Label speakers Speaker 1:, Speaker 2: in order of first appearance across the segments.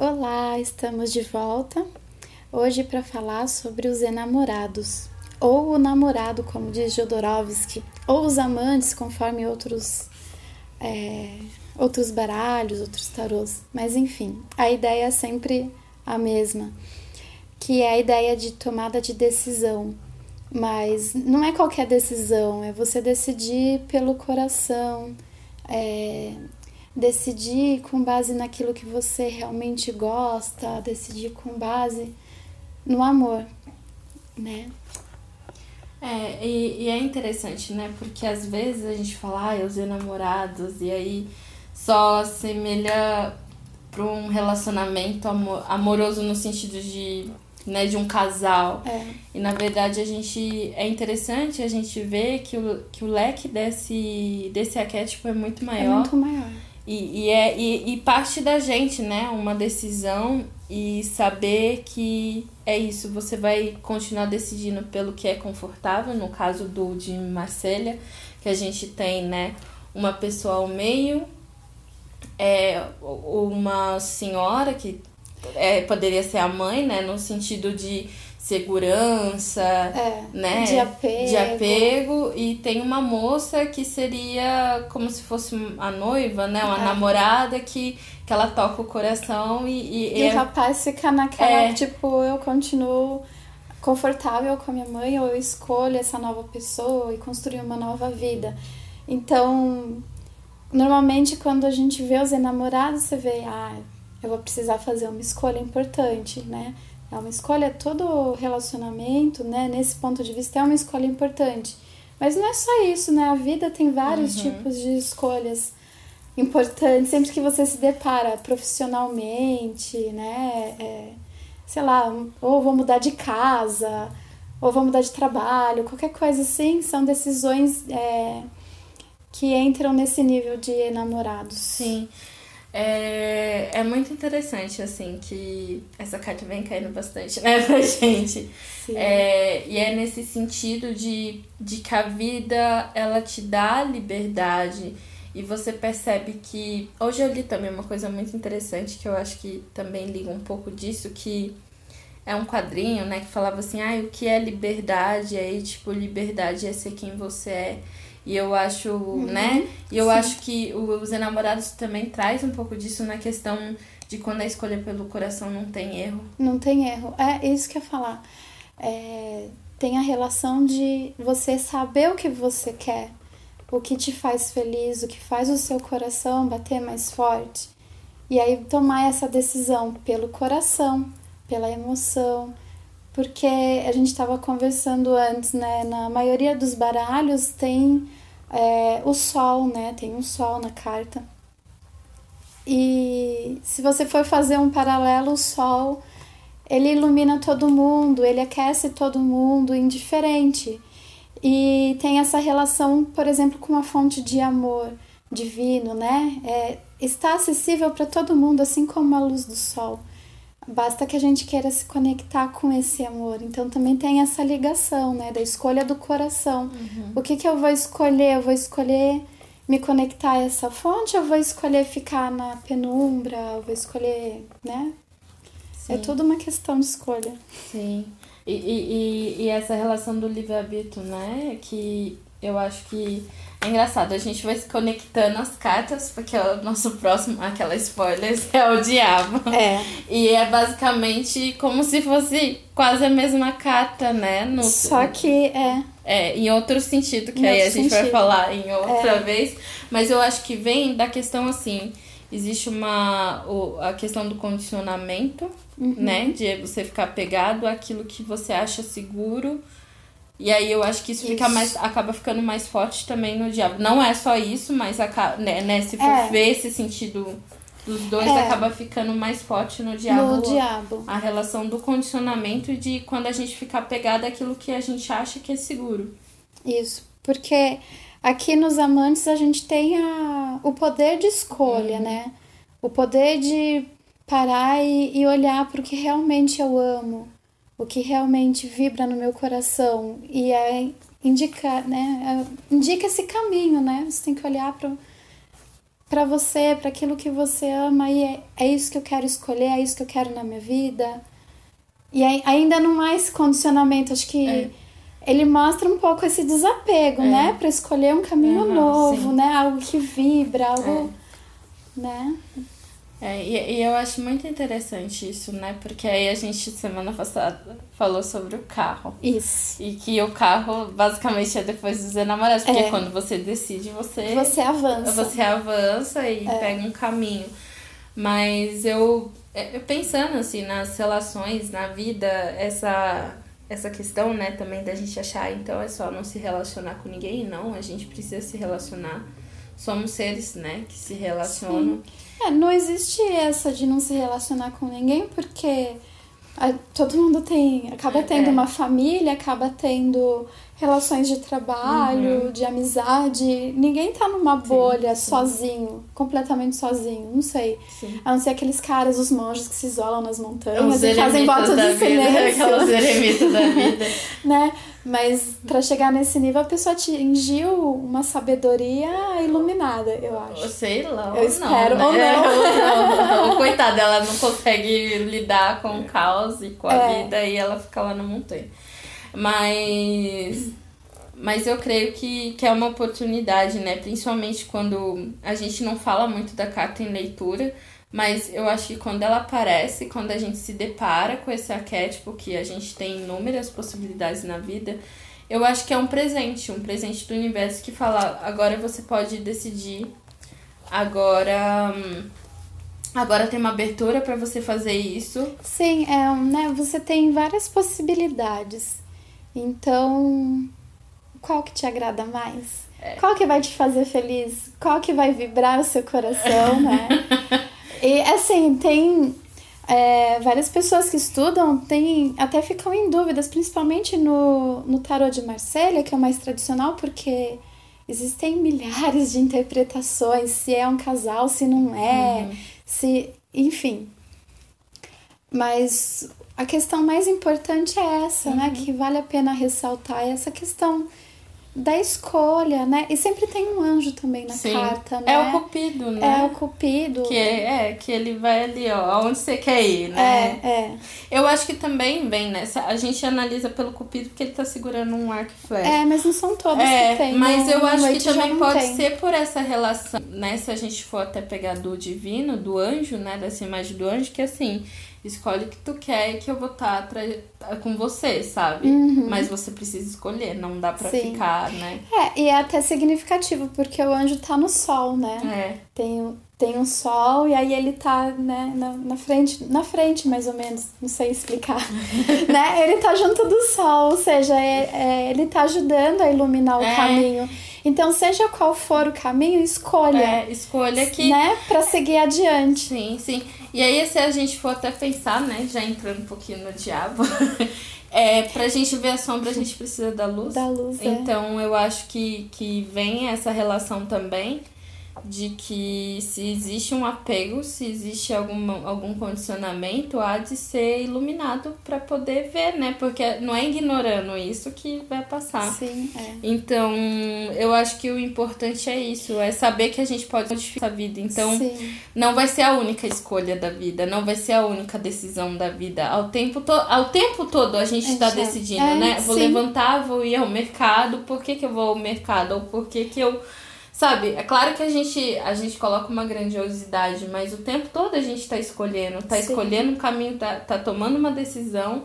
Speaker 1: Olá, estamos de volta hoje para falar sobre os enamorados, ou o namorado, como diz Jodorowsky, ou os amantes, conforme outros, é, outros baralhos, outros tarôs. Mas enfim, a ideia é sempre a mesma, que é a ideia de tomada de decisão. Mas não é qualquer decisão, é você decidir pelo coração, é, decidir com base naquilo que você realmente gosta, decidir com base no amor, né?
Speaker 2: É, e, e é interessante, né? Porque às vezes a gente fala, ah, os enamorados, e aí só assemelha para um relacionamento amor, amoroso no sentido de, né, de um casal.
Speaker 1: É.
Speaker 2: E na verdade a gente é interessante a gente ver que o, que o leque desse, desse arquétipo é muito maior. É
Speaker 1: muito maior.
Speaker 2: E, e, é, e, e parte da gente, né? Uma decisão e saber que é isso, você vai continuar decidindo pelo que é confortável, no caso do de Marcélia, que a gente tem, né, uma pessoa ao meio, é uma senhora que é, poderia ser a mãe, né, no sentido de segurança,
Speaker 1: é,
Speaker 2: né?
Speaker 1: De apego.
Speaker 2: De apego. E tem uma moça que seria como se fosse a noiva, né? Uma é. namorada que, que ela toca o coração e.
Speaker 1: E, e é... o rapaz fica naquela, é. tipo, eu continuo confortável com a minha mãe ou eu escolho essa nova pessoa e construir uma nova vida. Então, normalmente quando a gente vê os enamorados, você vê, ah, eu vou precisar fazer uma escolha importante, né? É uma escolha, todo relacionamento, né, nesse ponto de vista, é uma escolha importante. Mas não é só isso, né? A vida tem vários uhum. tipos de escolhas importantes. Sempre que você se depara profissionalmente, né? É, sei lá, ou vou mudar de casa, ou vou mudar de trabalho, qualquer coisa assim, são decisões é, que entram nesse nível de enamorados.
Speaker 2: Sim. É, é muito interessante, assim, que essa carta vem caindo bastante, né, pra gente.
Speaker 1: Sim.
Speaker 2: É, e é nesse sentido de, de que a vida, ela te dá liberdade e você percebe que... Hoje eu li também uma coisa muito interessante que eu acho que também liga um pouco disso, que é um quadrinho, né, que falava assim, ah, o que é liberdade? Aí, tipo, liberdade é ser quem você é. E eu acho, uhum, né? E eu sim. acho que os enamorados também traz um pouco disso na questão de quando a escolha pelo coração não tem erro.
Speaker 1: Não tem erro. É isso que eu ia falar. É, tem a relação de você saber o que você quer, o que te faz feliz, o que faz o seu coração bater mais forte. E aí tomar essa decisão pelo coração, pela emoção. Porque a gente estava conversando antes, né? Na maioria dos baralhos tem é, o sol, né? Tem um sol na carta. E se você for fazer um paralelo, o sol ele ilumina todo mundo, ele aquece todo mundo, indiferente. E tem essa relação, por exemplo, com a fonte de amor divino, né? É, está acessível para todo mundo, assim como a luz do sol. Basta que a gente queira se conectar com esse amor. Então também tem essa ligação, né, da escolha do coração.
Speaker 2: Uhum.
Speaker 1: O que que eu vou escolher? Eu vou escolher me conectar a essa fonte, eu vou escolher ficar na penumbra, eu vou escolher, né? É Sim. É tudo uma questão de escolha.
Speaker 2: Sim. E, e, e, e essa relação do livre-arbítrio, né? Que eu acho que é engraçado, a gente vai se conectando as cartas, porque o nosso próximo, aquela spoilers, é o diabo.
Speaker 1: É.
Speaker 2: E é basicamente como se fosse quase a mesma carta, né? No,
Speaker 1: Só que é.
Speaker 2: É, em outro sentido, que em aí a gente sentido. vai falar em outra é. vez. Mas eu acho que vem da questão assim. Existe uma. O, a questão do condicionamento,
Speaker 1: uhum.
Speaker 2: né? De você ficar pegado àquilo que você acha seguro e aí eu acho que isso, isso, fica mais acaba ficando mais forte também no diabo. Não é só isso, mas acaba, né, né, se for é. ver esse sentido dos dois, é. acaba ficando mais forte no diabo.
Speaker 1: No diabo.
Speaker 2: A relação do condicionamento e de quando a gente fica apegado àquilo que a gente acha que é seguro.
Speaker 1: Isso, porque aqui nos amantes a gente tem a, o poder de escolha, uhum. né? O poder de parar e, e olhar para o que realmente eu amo o que realmente vibra no meu coração e é indicar, né? É, indica esse caminho, né? Você tem que olhar para para você, para aquilo que você ama e é, é isso que eu quero escolher, é isso que eu quero na minha vida. E ainda não há esse condicionamento, acho que é. ele mostra um pouco esse desapego, é. né, para escolher um caminho uhum, novo, sim. né, algo que vibra, algo, é. né?
Speaker 2: É, e, e eu acho muito interessante isso, né? Porque aí a gente, semana passada, falou sobre o carro.
Speaker 1: Isso.
Speaker 2: E que o carro, basicamente, é depois dos enamorados. Porque é. quando você decide, você...
Speaker 1: Você avança.
Speaker 2: Você avança e é. pega um caminho. Mas eu, é, eu pensando, assim, nas relações, na vida, essa essa questão, né, também da gente achar, então é só não se relacionar com ninguém, não, a gente precisa se relacionar. Somos seres, né, que se relacionam. Sim.
Speaker 1: É, não existe essa de não se relacionar com ninguém, porque todo mundo tem. acaba tendo é. uma família, acaba tendo relações de trabalho, uhum. de amizade. Ninguém tá numa bolha sim, sim. sozinho, completamente sozinho, não sei. Sim. A não ser aqueles caras, os monges que se isolam nas montanhas e fazem votos de silêncio.
Speaker 2: Aquelas eremitas da vida.
Speaker 1: né? Mas para chegar nesse nível, a pessoa atingiu uma sabedoria iluminada, eu acho.
Speaker 2: Sei lá.
Speaker 1: Eu espero,
Speaker 2: não,
Speaker 1: né?
Speaker 2: ou não. Coitada, ela não consegue lidar com o caos e com a é. vida e ela fica lá na montanha. Mas. Mas eu creio que, que é uma oportunidade, né? Principalmente quando a gente não fala muito da carta em leitura, mas eu acho que quando ela aparece, quando a gente se depara com esse arquétipo, que a gente tem inúmeras possibilidades na vida, eu acho que é um presente, um presente do universo que fala, agora você pode decidir, agora agora tem uma abertura para você fazer isso.
Speaker 1: Sim, é, né, você tem várias possibilidades. Então, qual que te agrada mais? É. Qual que vai te fazer feliz? Qual que vai vibrar o seu coração, né? E assim, tem é, várias pessoas que estudam tem, até ficam em dúvidas, principalmente no, no tarot de Marselha, que é o mais tradicional, porque existem milhares de interpretações, se é um casal, se não é, uhum. se. enfim. Mas a questão mais importante é essa, né, uhum. né? Que vale a pena ressaltar é essa questão da escolha, né? E sempre tem um anjo também na Sim. carta, né?
Speaker 2: É o cupido, né?
Speaker 1: É o cupido.
Speaker 2: Que é, é, que ele vai ali, ó, aonde você quer ir, né?
Speaker 1: É, é.
Speaker 2: Eu acho que também vem nessa. A gente analisa pelo cupido porque ele tá segurando um arco e flecha.
Speaker 1: É, mas não são todos
Speaker 2: é,
Speaker 1: que tem.
Speaker 2: Mas eu acho que também pode
Speaker 1: tem.
Speaker 2: ser por essa relação, né? Se a gente for até pegar do divino, do anjo, né? Dessa imagem do anjo, que assim escolhe o que tu quer e que eu vou estar tá com você, sabe?
Speaker 1: Uhum.
Speaker 2: Mas você precisa escolher, não dá pra Sim. ficar, né?
Speaker 1: É, e é até significativo, porque o anjo tá no sol, né?
Speaker 2: É.
Speaker 1: Tem, tem um sol e aí ele tá, né, na, na frente, na frente mais ou menos, não sei explicar, né? Ele tá junto do sol, ou seja, é, é, ele tá ajudando a iluminar o é. caminho. Então, seja qual for o caminho, escolha.
Speaker 2: É, escolha que.
Speaker 1: Né? Pra seguir adiante.
Speaker 2: Sim, sim. E aí, se a gente for até pensar, né? Já entrando um pouquinho no diabo. é, pra gente ver a sombra, a gente precisa da luz.
Speaker 1: Da luz. É.
Speaker 2: Então, eu acho que, que vem essa relação também de que se existe um apego, se existe algum, algum condicionamento, há de ser iluminado para poder ver, né? Porque não é ignorando isso que vai passar.
Speaker 1: Sim, é.
Speaker 2: Então, eu acho que o importante é isso, é saber que a gente pode modificar a vida. Então,
Speaker 1: Sim.
Speaker 2: não vai ser a única escolha da vida, não vai ser a única decisão da vida. Ao tempo, to ao tempo todo a gente está decidindo, é, né? Vou sim. levantar, vou ir ao mercado, por que, que eu vou ao mercado? Ou por que, que eu Sabe, é claro que a gente, a gente coloca uma grandiosidade, mas o tempo todo a gente tá escolhendo, tá Sim. escolhendo um caminho, tá, tá tomando uma decisão.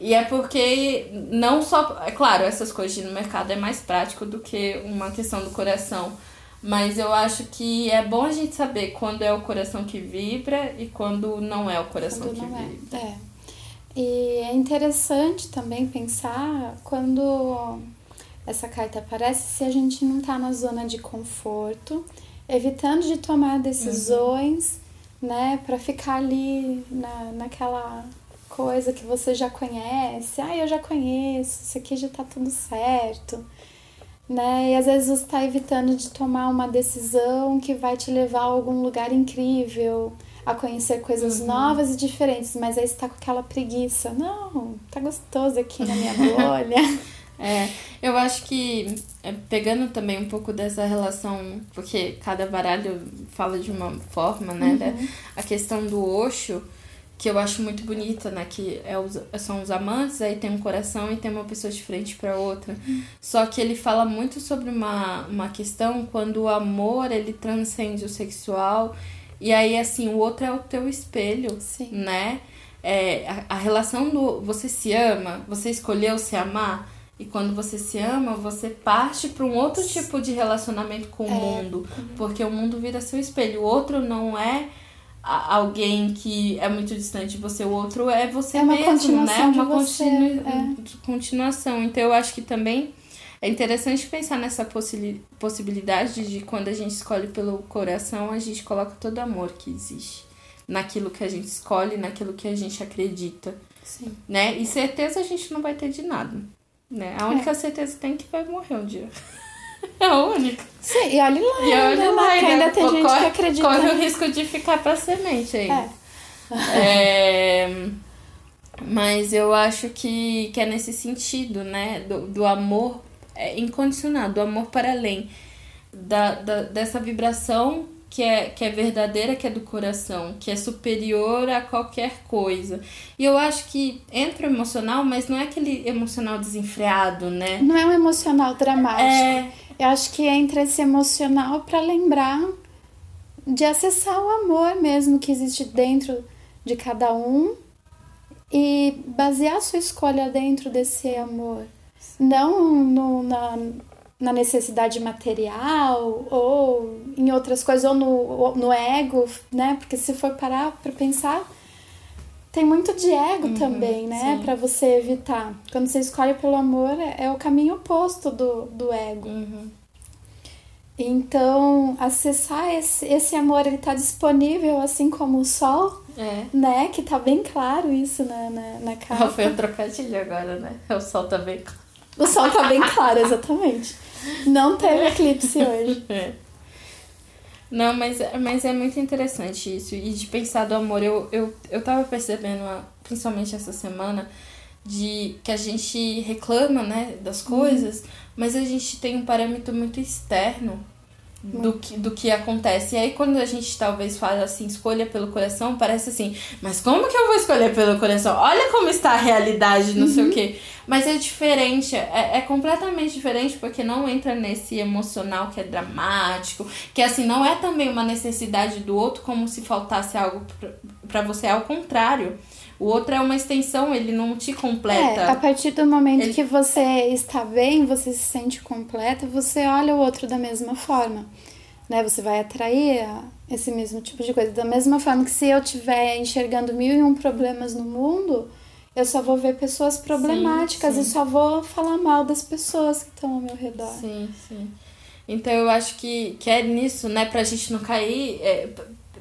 Speaker 2: E é porque não só. É claro, essas coisas no mercado é mais prático do que uma questão do coração. Mas eu acho que é bom a gente saber quando é o coração que vibra e quando não é o coração quando que é. vibra.
Speaker 1: É. E é interessante também pensar quando essa carta aparece se a gente não está na zona de conforto, evitando de tomar decisões, uhum. né, para ficar ali na, naquela coisa que você já conhece. Ah, eu já conheço, isso aqui já tá tudo certo. Né? E às vezes você está evitando de tomar uma decisão que vai te levar a algum lugar incrível, a conhecer coisas uhum. novas e diferentes, mas aí você tá com aquela preguiça. Não, tá gostoso aqui na minha bolha.
Speaker 2: É, eu acho que é, pegando também um pouco dessa relação, porque cada baralho fala de uma forma, né? Uhum. A questão do Osho, que eu acho muito bonita, né? Que é os, são os amantes, aí tem um coração e tem uma pessoa de frente para outra. Uhum. Só que ele fala muito sobre uma, uma questão quando o amor ele transcende o sexual e aí assim o outro é o teu espelho, Sim. né? É, a, a relação do você se ama, você escolheu se amar e quando você se ama, você parte para um outro tipo de relacionamento com o é. mundo, porque o mundo vira seu espelho. O outro não é alguém que é muito distante de você, o outro é você é mesmo, né? Uma continu... é. continuação. Então eu acho que também é interessante pensar nessa possibilidade de quando a gente escolhe pelo coração, a gente coloca todo o amor que existe naquilo que a gente escolhe, naquilo que a gente acredita. Sim. Né? E certeza a gente não vai ter de nada. Né? A única é. certeza que tem é que vai morrer um dia. É a única.
Speaker 1: Sim, e olha lá, e olha lá, ainda, ainda tem gente corre, que acredita.
Speaker 2: Corre o risco de ficar pra semente aí. É. é. Mas eu acho que, que é nesse sentido, né? Do, do amor incondicional, do amor para além. Da, da, dessa vibração que é, que é verdadeira, que é do coração, que é superior a qualquer coisa. E eu acho que entra o emocional, mas não é aquele emocional desenfreado, né?
Speaker 1: Não é um emocional dramático. É... Eu acho que entra esse emocional para lembrar de acessar o amor mesmo que existe dentro de cada um e basear a sua escolha dentro desse amor. Não no, na, na necessidade material ou em outras coisas, ou no, no ego, né? Porque se for parar para pensar, tem muito de ego uhum, também, né? Para você evitar. Quando você escolhe pelo amor, é, é o caminho oposto do, do ego. Uhum. Então, acessar esse, esse amor, ele tá disponível assim como o sol, é. né? Que tá bem claro isso na, na, na capa.
Speaker 2: Foi um trocadilho agora, né? O sol tá bem claro.
Speaker 1: O sol tá bem claro, exatamente. Não teve eclipse hoje. É.
Speaker 2: Não, mas, mas é muito interessante isso. E de pensar do amor, eu, eu, eu tava percebendo, principalmente essa semana, de que a gente reclama, né, das coisas, uhum. mas a gente tem um parâmetro muito externo do que, do que acontece. E aí, quando a gente talvez fala assim, escolha pelo coração, parece assim, mas como que eu vou escolher pelo coração? Olha como está a realidade, não uhum. sei o uhum. quê. Mas é diferente, é, é completamente diferente, porque não entra nesse emocional que é dramático, que assim, não é também uma necessidade do outro como se faltasse algo para você, ao contrário. O outro é uma extensão, ele não te completa.
Speaker 1: É, a partir do momento ele... que você está bem, você se sente completa, você olha o outro da mesma forma. Né? Você vai atrair esse mesmo tipo de coisa. Da mesma forma que se eu estiver enxergando mil e um problemas no mundo, eu só vou ver pessoas problemáticas sim, sim. e só vou falar mal das pessoas que estão ao meu redor.
Speaker 2: Sim, sim. Então eu acho que, que é nisso, né, pra gente não cair. É,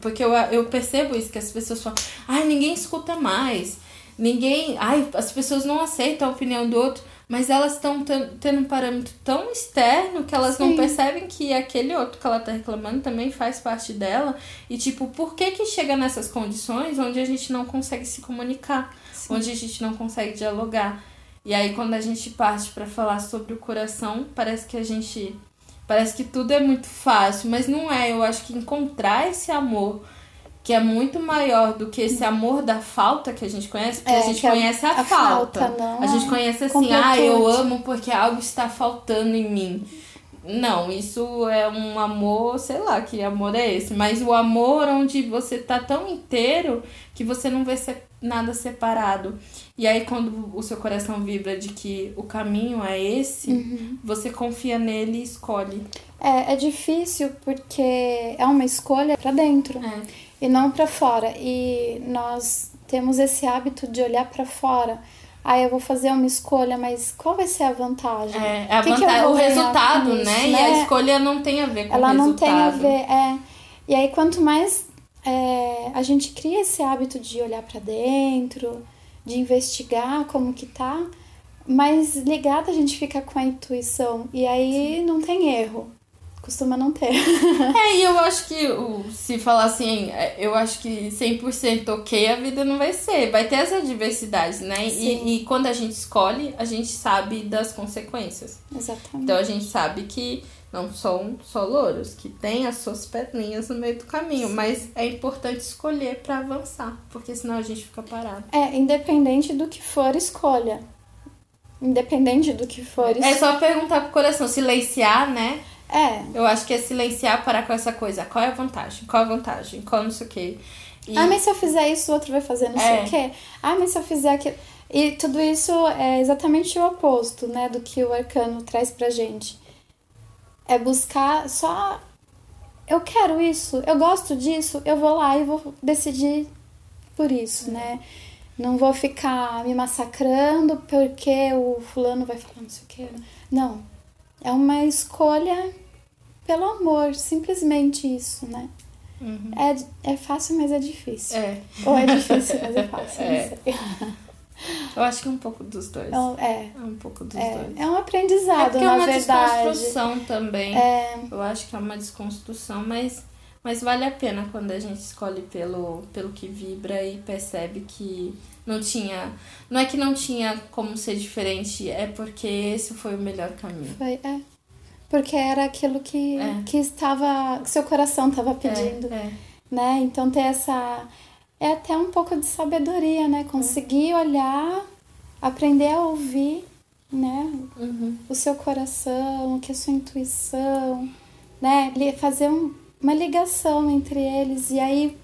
Speaker 2: porque eu, eu percebo isso, que as pessoas falam, ai, ninguém escuta mais. Ninguém. Ai, as pessoas não aceitam a opinião do outro, mas elas estão tendo um parâmetro tão externo que elas Sim. não percebem que aquele outro que ela tá reclamando também faz parte dela. E, tipo, por que que chega nessas condições onde a gente não consegue se comunicar? Sim. Onde a gente não consegue dialogar? E aí, quando a gente parte para falar sobre o coração, parece que a gente Parece que tudo é muito fácil, mas não é. Eu acho que encontrar esse amor que é muito maior do que esse amor da falta que a gente conhece, porque é, a gente conhece a, a falta. falta não a gente conhece assim, ah, eu amo porque algo está faltando em mim. Não, isso é um amor, sei lá que amor é esse, mas o amor onde você tá tão inteiro que você não vê nada separado. E aí, quando o seu coração vibra de que o caminho é esse, uhum. você confia nele e escolhe.
Speaker 1: É, é difícil porque é uma escolha para dentro é. e não para fora. E nós temos esse hábito de olhar para fora. Ah, eu vou fazer uma escolha, mas qual vai ser a vantagem?
Speaker 2: É, a que vantagem, que o resultado, né? Isso, né? E a né? escolha não tem a ver com Ela o resultado.
Speaker 1: Ela não tem a ver, é. E aí, quanto mais é, a gente cria esse hábito de olhar para dentro, de investigar como que tá, mas ligada a gente fica com a intuição e aí Sim. não tem erro. costuma não ter.
Speaker 2: é, e eu acho que se falar assim, é, eu acho que 100% ok a vida não vai ser. Vai ter essa diversidade, né? E, e, quando a gente escolhe, a gente sabe das consequências.
Speaker 1: Exatamente.
Speaker 2: Então a gente sabe que não são só louros, que tem as suas pedrinhas no meio do caminho, Sim. mas é importante escolher para avançar, porque senão a gente fica parado.
Speaker 1: É, independente do que for escolha. Independente do que for.
Speaker 2: É só perguntar pro coração, silenciar, né?
Speaker 1: É.
Speaker 2: Eu acho que é silenciar, parar com essa coisa. Qual é a vantagem? Qual é a vantagem? Qual não sei o quê.
Speaker 1: E... Ah, mas se eu fizer isso, o outro vai fazer não é. sei o quê. Ah, mas se eu fizer aquilo. E tudo isso é exatamente o oposto, né, do que o arcano traz pra gente. É buscar só. Eu quero isso, eu gosto disso, eu vou lá e vou decidir por isso, é. né? Não vou ficar me massacrando porque o fulano vai falar não sei o quê. Não é uma escolha pelo amor, simplesmente isso, né? Uhum. É, é fácil, mas é difícil.
Speaker 2: É.
Speaker 1: Ou é difícil, mas é fácil,
Speaker 2: é. Eu acho que é um pouco dos dois.
Speaker 1: É.
Speaker 2: É um pouco dos
Speaker 1: é,
Speaker 2: dois.
Speaker 1: É um aprendizado, é na
Speaker 2: é uma
Speaker 1: verdade.
Speaker 2: desconstrução também.
Speaker 1: É.
Speaker 2: Eu acho que é uma desconstrução, mas, mas vale a pena quando a gente escolhe pelo, pelo que vibra e percebe que não tinha. Não é que não tinha como ser diferente, é porque esse foi o melhor caminho.
Speaker 1: Foi, é. Porque era aquilo que, é. que estava. que seu coração estava pedindo.
Speaker 2: É, é.
Speaker 1: Né? Então ter essa. É até um pouco de sabedoria, né? Conseguir olhar, aprender a ouvir, né?
Speaker 2: Uhum.
Speaker 1: O seu coração, o que é a sua intuição, né? Fazer um, uma ligação entre eles. E aí,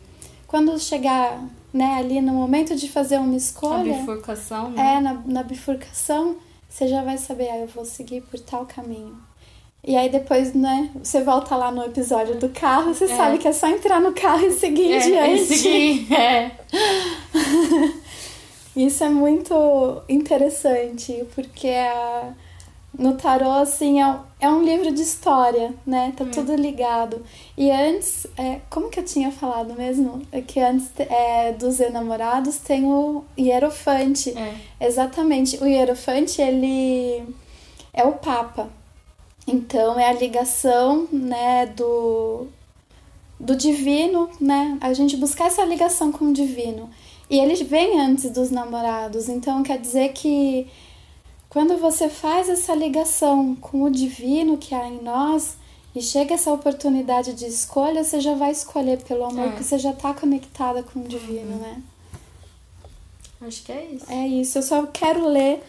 Speaker 1: quando chegar né, ali no momento de fazer uma escolha.
Speaker 2: Na bifurcação, né?
Speaker 1: É, na, na bifurcação, você já vai saber, ah, eu vou seguir por tal caminho. E aí depois, né, você volta lá no episódio do carro, você é. sabe que é só entrar no carro e seguir
Speaker 2: é,
Speaker 1: diante.
Speaker 2: E seguir, é.
Speaker 1: Isso é muito interessante, porque a no tarô, assim, é, é um livro de história, né? Tá hum. tudo ligado. E antes, é, como que eu tinha falado mesmo? É que antes é, dos enamorados tem o Hierofante.
Speaker 2: É.
Speaker 1: Exatamente. O Hierofante, ele é o Papa. Então, é a ligação, né, do, do divino, né? A gente buscar essa ligação com o divino. E ele vem antes dos namorados. Então, quer dizer que quando você faz essa ligação com o divino que há em nós e chega essa oportunidade de escolha, você já vai escolher pelo amor, é. porque você já está conectada com o divino, uhum. né?
Speaker 2: Acho que é isso.
Speaker 1: É isso. Eu só quero ler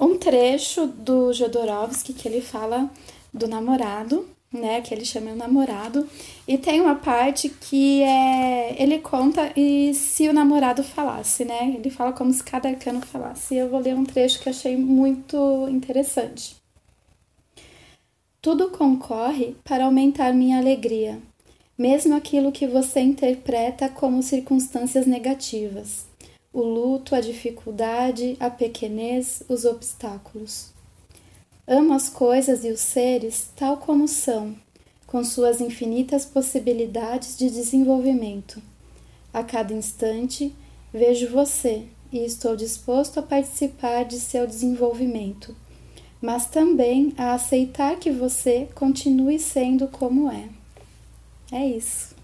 Speaker 1: um trecho do Jodorowsky que ele fala do namorado né, que ele chama o namorado, e tem uma parte que é ele conta e se o namorado falasse, né? Ele fala como se cada arcano falasse. E eu vou ler um trecho que achei muito interessante. Tudo concorre para aumentar minha alegria, mesmo aquilo que você interpreta como circunstâncias negativas. O luto, a dificuldade, a pequenez, os obstáculos. Amo as coisas e os seres tal como são, com suas infinitas possibilidades de desenvolvimento. A cada instante vejo você e estou disposto a participar de seu desenvolvimento, mas também a aceitar que você continue sendo como é. É isso.